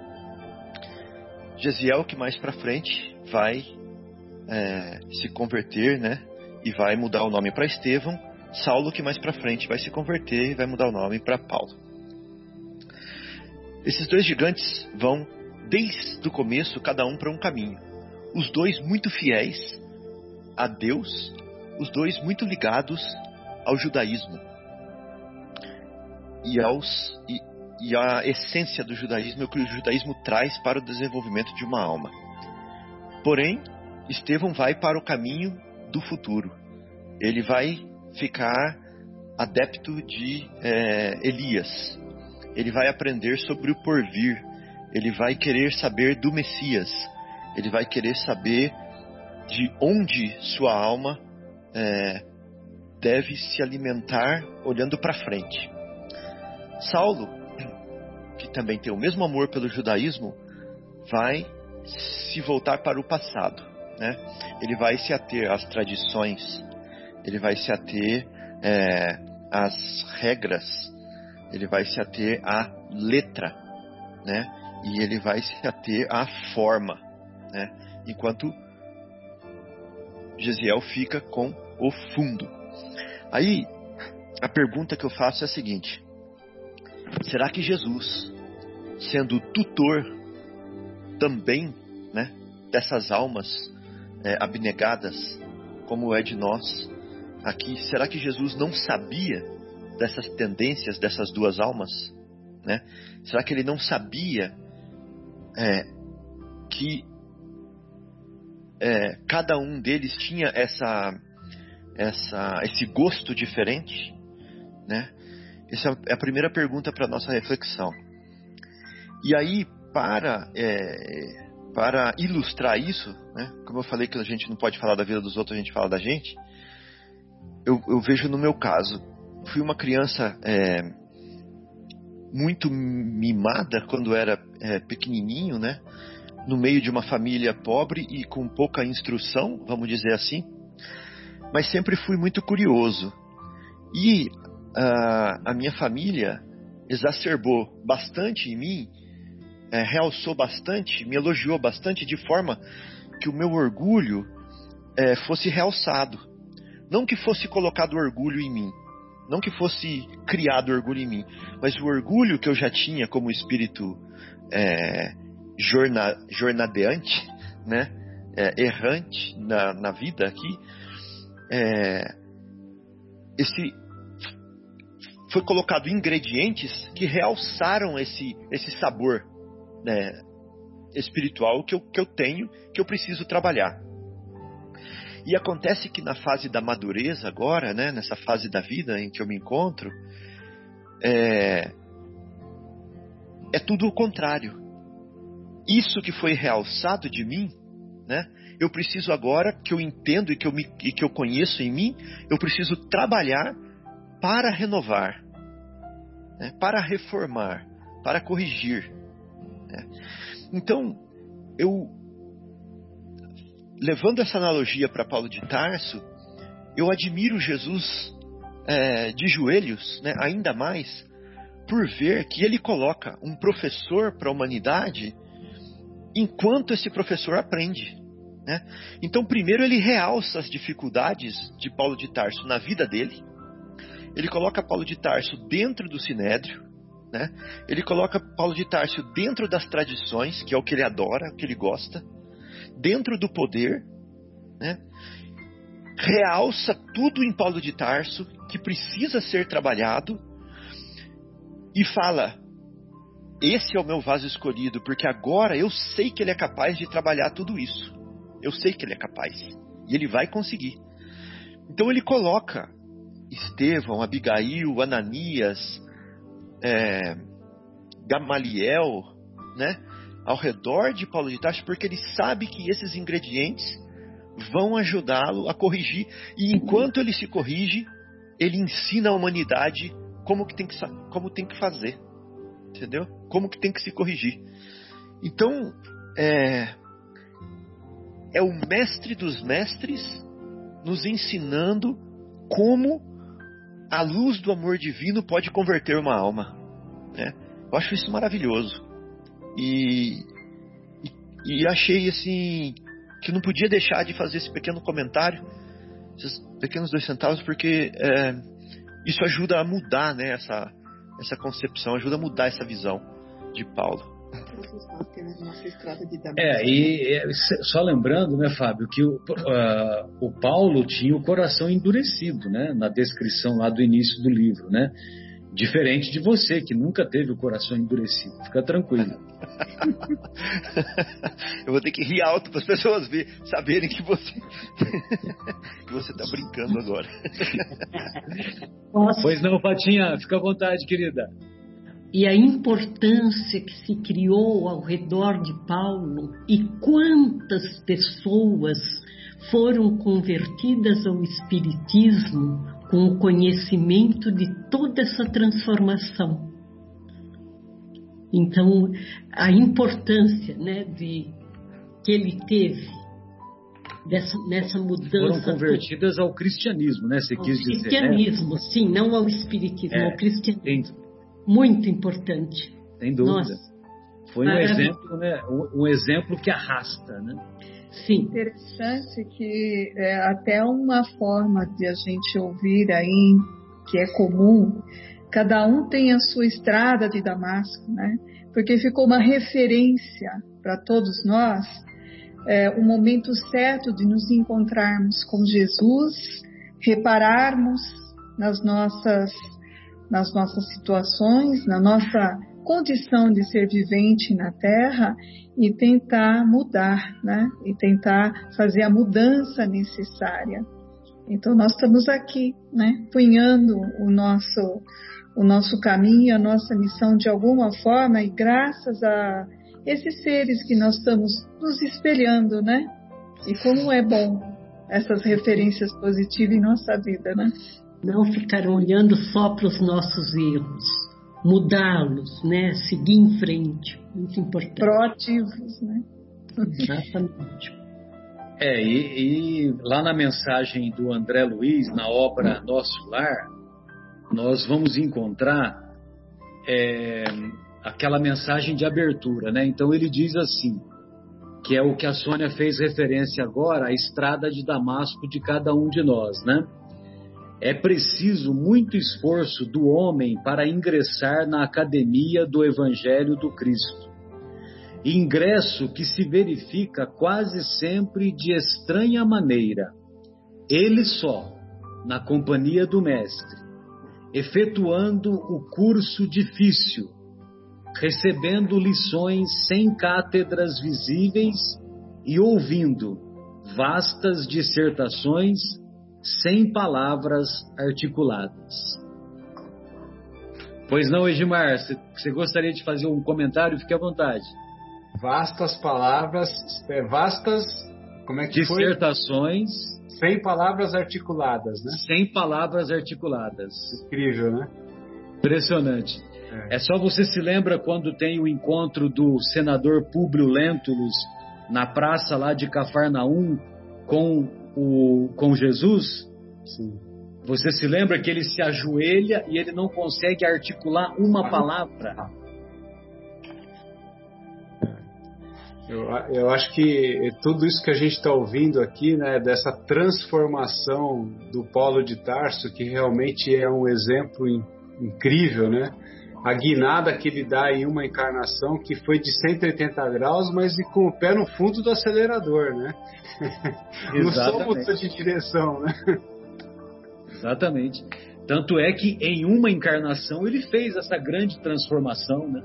Gesiel que mais para frente vai é, se converter, né? E vai mudar o nome para Estevão. Saulo que mais para frente vai se converter e vai mudar o nome para Paulo. Esses dois gigantes vão desde o começo cada um para um caminho. Os dois muito fiéis a Deus, os dois muito ligados ao judaísmo e aos e, e a essência do judaísmo é o que o judaísmo traz para o desenvolvimento de uma alma. Porém, Estevão vai para o caminho do futuro. Ele vai ficar adepto de é, Elias. Ele vai aprender sobre o porvir. Ele vai querer saber do Messias. Ele vai querer saber de onde sua alma é, deve se alimentar olhando para frente. Saulo que também tem o mesmo amor pelo judaísmo, vai se voltar para o passado. Né? Ele vai se ater às tradições, ele vai se ater é, às regras, ele vai se ater à letra, né? e ele vai se ater à forma. Né? Enquanto Gesiel fica com o fundo. Aí, a pergunta que eu faço é a seguinte: será que Jesus sendo tutor também né, dessas almas é, abnegadas, como é de nós aqui. Será que Jesus não sabia dessas tendências dessas duas almas? Né? Será que ele não sabia é, que é, cada um deles tinha essa, essa, esse gosto diferente, né? Essa é a primeira pergunta para nossa reflexão. E aí, para é, para ilustrar isso, né? Como eu falei que a gente não pode falar da vida dos outros, a gente fala da gente. Eu, eu vejo no meu caso, fui uma criança é, muito mimada quando era é, pequenininho, né? No meio de uma família pobre e com pouca instrução, vamos dizer assim. Mas sempre fui muito curioso. E uh, a minha família exacerbou bastante em mim, é, realçou bastante, me elogiou bastante de forma que o meu orgulho é, fosse realçado. Não que fosse colocado orgulho em mim, não que fosse criado orgulho em mim, mas o orgulho que eu já tinha como espírito é, jorna, jornadeante, né, é, errante na, na vida aqui, é, esse foi colocado ingredientes que realçaram esse, esse sabor né, espiritual que eu, que eu tenho, que eu preciso trabalhar. E acontece que na fase da madureza agora, né, nessa fase da vida em que eu me encontro, é, é tudo o contrário. Isso que foi realçado de mim, né, eu preciso agora que eu entendo e que eu, me, e que eu conheço em mim, eu preciso trabalhar para renovar, né, para reformar, para corrigir. Né. Então, eu levando essa analogia para Paulo de Tarso, eu admiro Jesus é, de joelhos, né, ainda mais, por ver que ele coloca um professor para a humanidade enquanto esse professor aprende. Né? Então, primeiro, ele realça as dificuldades de Paulo de Tarso na vida dele. Ele coloca Paulo de Tarso dentro do sinédrio. Né? Ele coloca Paulo de Tarso dentro das tradições, que é o que ele adora, o que ele gosta dentro do poder, né? realça tudo em Paulo de Tarso que precisa ser trabalhado e fala: Esse é o meu vaso escolhido, porque agora eu sei que ele é capaz de trabalhar tudo isso. Eu sei que ele é capaz e ele vai conseguir. Então ele coloca Estevão, Abigail, Ananias, é, Gamaliel, né? ao redor de Paulo de Tarso, porque ele sabe que esses ingredientes vão ajudá-lo a corrigir. E enquanto ele se corrige, ele ensina a humanidade como que tem que, como tem que fazer. Entendeu? Como que tem que se corrigir. Então, é, é o mestre dos mestres nos ensinando como a luz do amor divino pode converter uma alma. Né? Eu acho isso maravilhoso. E, e, e achei assim que não podia deixar de fazer esse pequeno comentário, esses pequenos dois centavos, porque é, isso ajuda a mudar né, essa, essa concepção, ajuda a mudar essa visão de Paulo. É, e é, só lembrando, né, Fábio, que o, uh, o Paulo tinha o coração endurecido, né, na descrição lá do início do livro, né? Diferente de você, que nunca teve o coração endurecido. Fica tranquilo. Eu vou ter que rir alto para as pessoas ver, saberem que você que você está brincando agora. Pois não, Patinha, fica à vontade, querida. E a importância que se criou ao redor de Paulo e quantas pessoas foram convertidas ao Espiritismo com o conhecimento de toda essa transformação. Então, a importância né, de, que ele teve dessa, nessa mudança. Foram convertidas ao cristianismo, né? Você quis dizer. Ao cristianismo, né? sim, não ao espiritismo, é, ao cristianismo. Tem, muito importante. Sem dúvida. Nossa, Foi um exemplo, né? Um, um exemplo que arrasta, né? Sim. Interessante que é até uma forma de a gente ouvir aí, que é comum, cada um tem a sua estrada de Damasco, né? Porque ficou uma referência para todos nós, é, o momento certo de nos encontrarmos com Jesus, repararmos nas nossas, nas nossas situações, na nossa condição de ser vivente na Terra e tentar mudar, né? E tentar fazer a mudança necessária. Então nós estamos aqui, né? Punhando o nosso o nosso caminho, a nossa missão de alguma forma e graças a esses seres que nós estamos nos espelhando, né? E como é bom essas referências positivas em nossa vida, né? Não ficar olhando só para os nossos erros, mudá-los, né? Seguir em frente, muito importante. Proativos, né? Exatamente. É, e, e, lá na mensagem do André Luiz, na obra Nosso Lar, nós vamos encontrar é, aquela mensagem de abertura, né? Então ele diz assim, que é o que a Sônia fez referência agora, a estrada de Damasco de cada um de nós, né? É preciso muito esforço do homem para ingressar na academia do Evangelho do Cristo. Ingresso que se verifica quase sempre de estranha maneira, ele só, na companhia do Mestre, efetuando o curso difícil, recebendo lições sem cátedras visíveis e ouvindo vastas dissertações sem palavras articuladas. Pois não, Edmar, você gostaria de fazer um comentário? Fique à vontade. Vastas palavras, é, vastas, como é que dissertações foi? sem palavras articuladas, né? Sem palavras articuladas. Incrível, né? Impressionante. É. é só você se lembra quando tem o encontro do senador Públio Lentulus na praça lá de Cafarnaum com o, com Jesus? Sim. Você se lembra que ele se ajoelha e ele não consegue articular uma palavra? Eu, eu acho que tudo isso que a gente está ouvindo aqui, né, dessa transformação do Polo de Tarso, que realmente é um exemplo in, incrível, né? A guinada que ele dá em uma encarnação que foi de 180 graus, mas com o pé no fundo do acelerador, né? Não só mudança de direção, né? Exatamente. Tanto é que em uma encarnação ele fez essa grande transformação, né?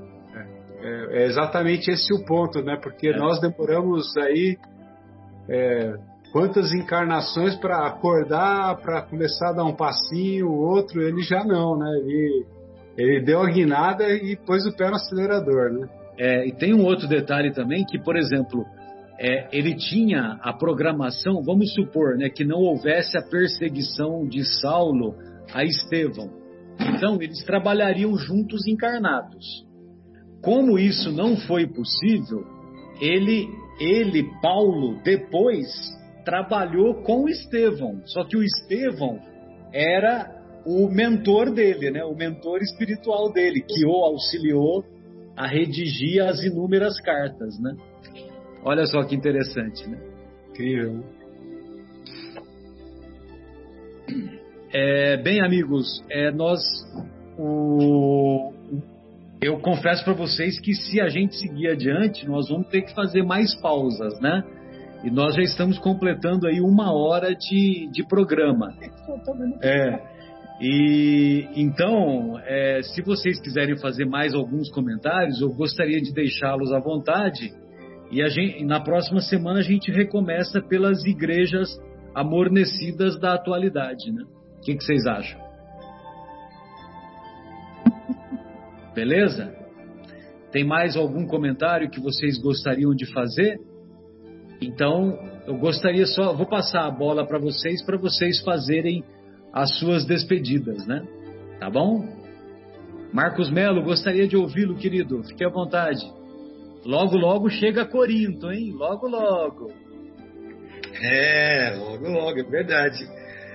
É, é exatamente esse o ponto, né? Porque é. nós demoramos aí é, quantas encarnações para acordar, para começar a dar um passinho, o outro ele já não, né? Ele, ele deu a guinada e pôs o pé no acelerador, né? É, e tem um outro detalhe também que, por exemplo, é, ele tinha a programação, vamos supor, né, que não houvesse a perseguição de Saulo a Estevão. Então, eles trabalhariam juntos encarnados. Como isso não foi possível, ele, ele Paulo, depois trabalhou com Estevão. Só que o Estevão era o mentor dele, né, o mentor espiritual dele, que o auxiliou a redigir as inúmeras cartas, né? Olha só que interessante, né? Incrível. É, bem, amigos, é, nós. O, eu confesso para vocês que se a gente seguir adiante, nós vamos ter que fazer mais pausas, né? E nós já estamos completando aí uma hora de, de programa. É. E então, é, se vocês quiserem fazer mais alguns comentários, eu gostaria de deixá-los à vontade e gente, na próxima semana a gente recomeça pelas igrejas amornecidas da atualidade, né? O que, que vocês acham? Beleza? Tem mais algum comentário que vocês gostariam de fazer? Então, eu gostaria só, vou passar a bola para vocês, para vocês fazerem as suas despedidas, né? Tá bom? Marcos Melo, gostaria de ouvi-lo, querido. Fique à vontade. Logo, logo chega Corinto, hein? Logo, logo. É, logo, logo, é verdade.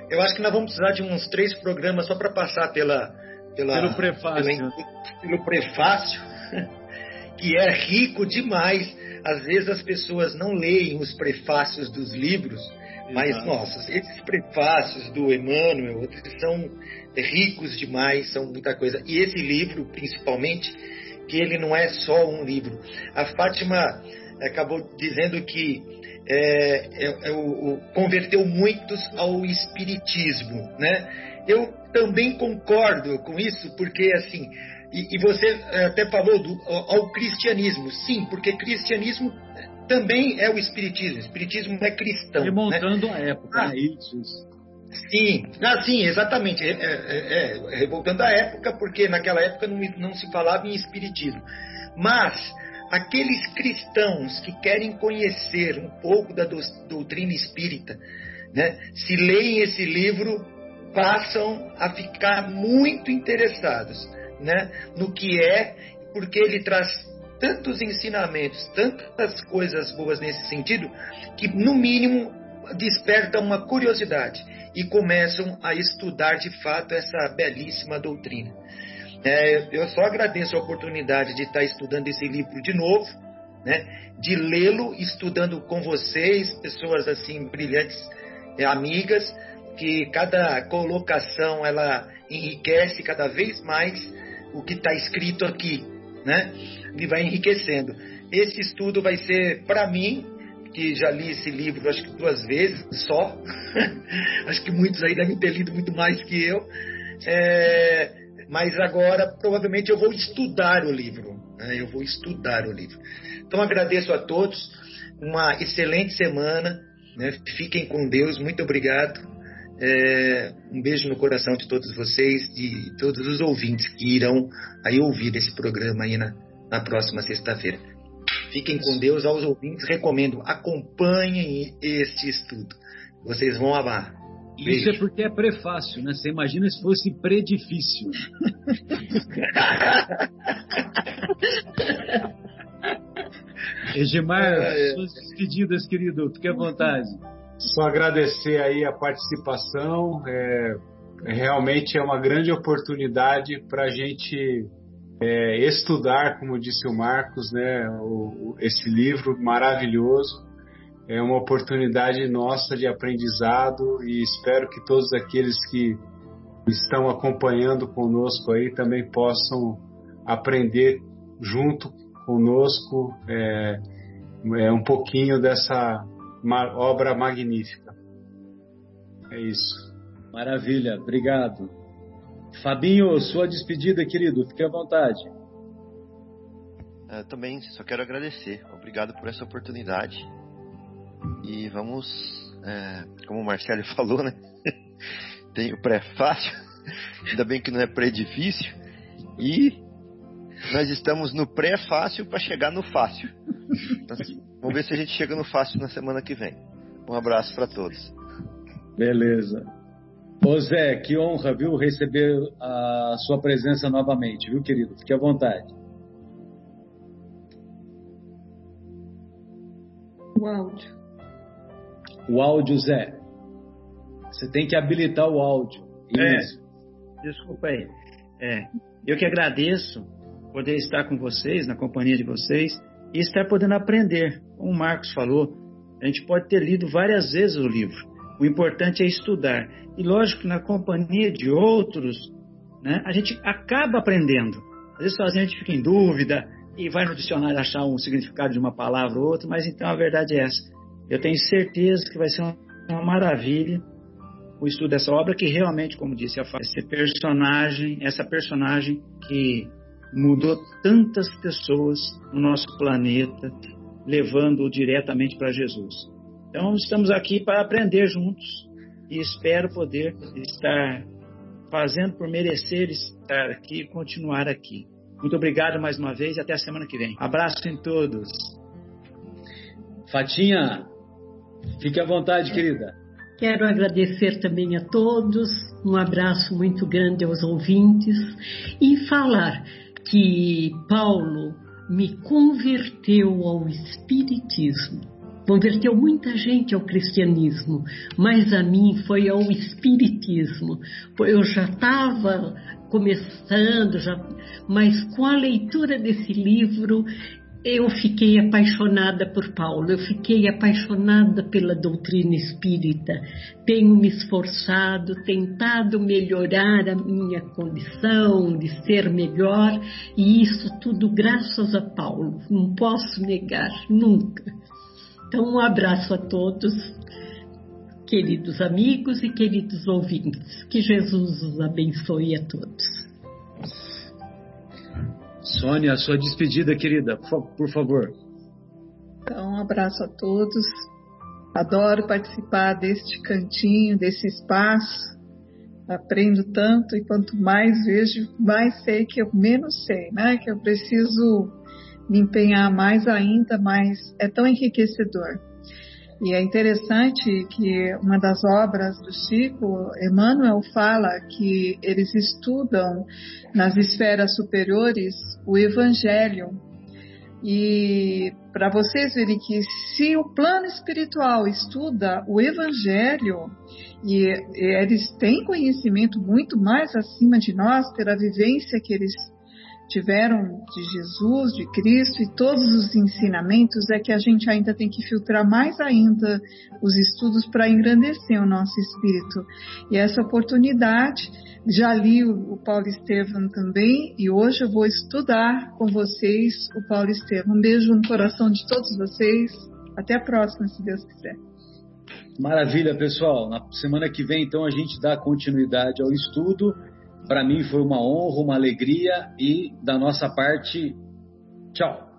Eu acho que nós vamos precisar de uns três programas só para passar pela, pela, pelo prefácio. Pelo, pelo prefácio, que é rico demais. Às vezes as pessoas não leem os prefácios dos livros, mas, nossa, esses prefácios do Emmanuel, são ricos demais, são muita coisa. E esse livro, principalmente, que ele não é só um livro. A Fátima acabou dizendo que é, é, é, o, converteu muitos ao espiritismo, né? Eu também concordo com isso, porque assim E, e, você até falou do, ao cristianismo. Sim, porque cristianismo também é o espiritismo. O espiritismo é cristão. Remontando né? a época, ah, né? isso, isso. Sim, ah, sim, exatamente. É, é, é, revoltando a época, porque naquela época não, não se falava em espiritismo. Mas aqueles cristãos que querem conhecer um pouco da doutrina espírita, né, se leem esse livro, passam a ficar muito interessados né, no que é, porque ele traz tantos ensinamentos, tantas coisas boas nesse sentido, que no mínimo desperta uma curiosidade e começam a estudar de fato essa belíssima doutrina. É, eu só agradeço a oportunidade de estar estudando esse livro de novo, né, de lê-lo, estudando com vocês, pessoas assim brilhantes, é, amigas, que cada colocação ela enriquece cada vez mais o que está escrito aqui, né? E vai enriquecendo. Esse estudo vai ser para mim que já li esse livro acho que duas vezes só. acho que muitos aí devem ter lido muito mais que eu. É, mas agora provavelmente eu vou estudar o livro. Né? Eu vou estudar o livro. Então agradeço a todos. Uma excelente semana. Né? Fiquem com Deus. Muito obrigado. É, um beijo no coração de todos vocês, de todos os ouvintes que irão aí ouvir esse programa aí na, na próxima sexta-feira. Fiquem com Deus. Aos ouvintes, recomendo, acompanhem este estudo. Vocês vão amar. Beijo. Isso é porque é prefácio, né? Você imagina se fosse predifício. Egimar, é, é. suas despedidas, querido. Fique à vontade. Só agradecer aí a participação. É, realmente é uma grande oportunidade para a gente é, estudar, como disse o Marcos, né, o, esse livro maravilhoso. É uma oportunidade nossa de aprendizado e espero que todos aqueles que estão acompanhando conosco aí também possam aprender junto conosco é, é um pouquinho dessa obra magnífica. É isso. Maravilha, obrigado. Fabinho, sua despedida, querido, fique à vontade. Eu é, também só quero agradecer. Obrigado por essa oportunidade. E vamos, é, como o Marcelo falou, né? Tem o pré-fácil, ainda bem que não é pré-difícil. E nós estamos no pré-fácil para chegar no fácil. Vamos ver se a gente chega no fácil na semana que vem. Um abraço para todos. Beleza. Ô Zé, que honra, viu, receber a sua presença novamente, viu, querido? Fique à vontade. O áudio. O áudio, Zé. Você tem que habilitar o áudio. É. Isso. É, desculpa aí. É, eu que agradeço poder estar com vocês, na companhia de vocês, e estar podendo aprender. Como o Marcos falou, a gente pode ter lido várias vezes o livro. O importante é estudar. E lógico na companhia de outros, né, a gente acaba aprendendo. Às vezes sozinho a gente fica em dúvida e vai no dicionário achar um significado de uma palavra ou outra, mas então a verdade é essa. Eu tenho certeza que vai ser uma maravilha o estudo dessa obra, que realmente, como disse a esse personagem, essa personagem que mudou tantas pessoas no nosso planeta, levando-o diretamente para Jesus. Então, estamos aqui para aprender juntos e espero poder estar fazendo por merecer estar aqui e continuar aqui. Muito obrigado mais uma vez e até a semana que vem. Abraço em todos. Fatinha, fique à vontade, querida. Quero agradecer também a todos, um abraço muito grande aos ouvintes e falar que Paulo me converteu ao Espiritismo. Converteu muita gente ao cristianismo, mas a mim foi ao espiritismo. Eu já estava começando, já, mas com a leitura desse livro eu fiquei apaixonada por Paulo, eu fiquei apaixonada pela doutrina espírita. Tenho me esforçado, tentado melhorar a minha condição de ser melhor, e isso tudo graças a Paulo, não posso negar, nunca. Então, um abraço a todos, queridos amigos e queridos ouvintes. Que Jesus os abençoe a todos. Sônia, a sua despedida, querida, por favor. Então, um abraço a todos. Adoro participar deste cantinho, desse espaço. Aprendo tanto e quanto mais vejo, mais sei que eu menos sei, né? Que eu preciso me empenhar mais ainda, mas é tão enriquecedor. E é interessante que uma das obras do Chico, Emmanuel fala que eles estudam nas esferas superiores o Evangelho. E para vocês verem que se o plano espiritual estuda o Evangelho, e, eles têm conhecimento muito mais acima de nós pela vivência que eles tiveram de Jesus, de Cristo e todos os ensinamentos, é que a gente ainda tem que filtrar mais ainda os estudos para engrandecer o nosso espírito. E essa oportunidade, já li o, Paulo Estevam também e hoje eu vou estudar com vocês o Paulo Estevam. Um beijo no coração de todos vocês. Até a próxima, se Deus quiser. Maravilha, pessoal. Na semana que vem, então, a gente dá continuidade ao estudo para mim foi uma honra, uma alegria e da nossa parte, tchau.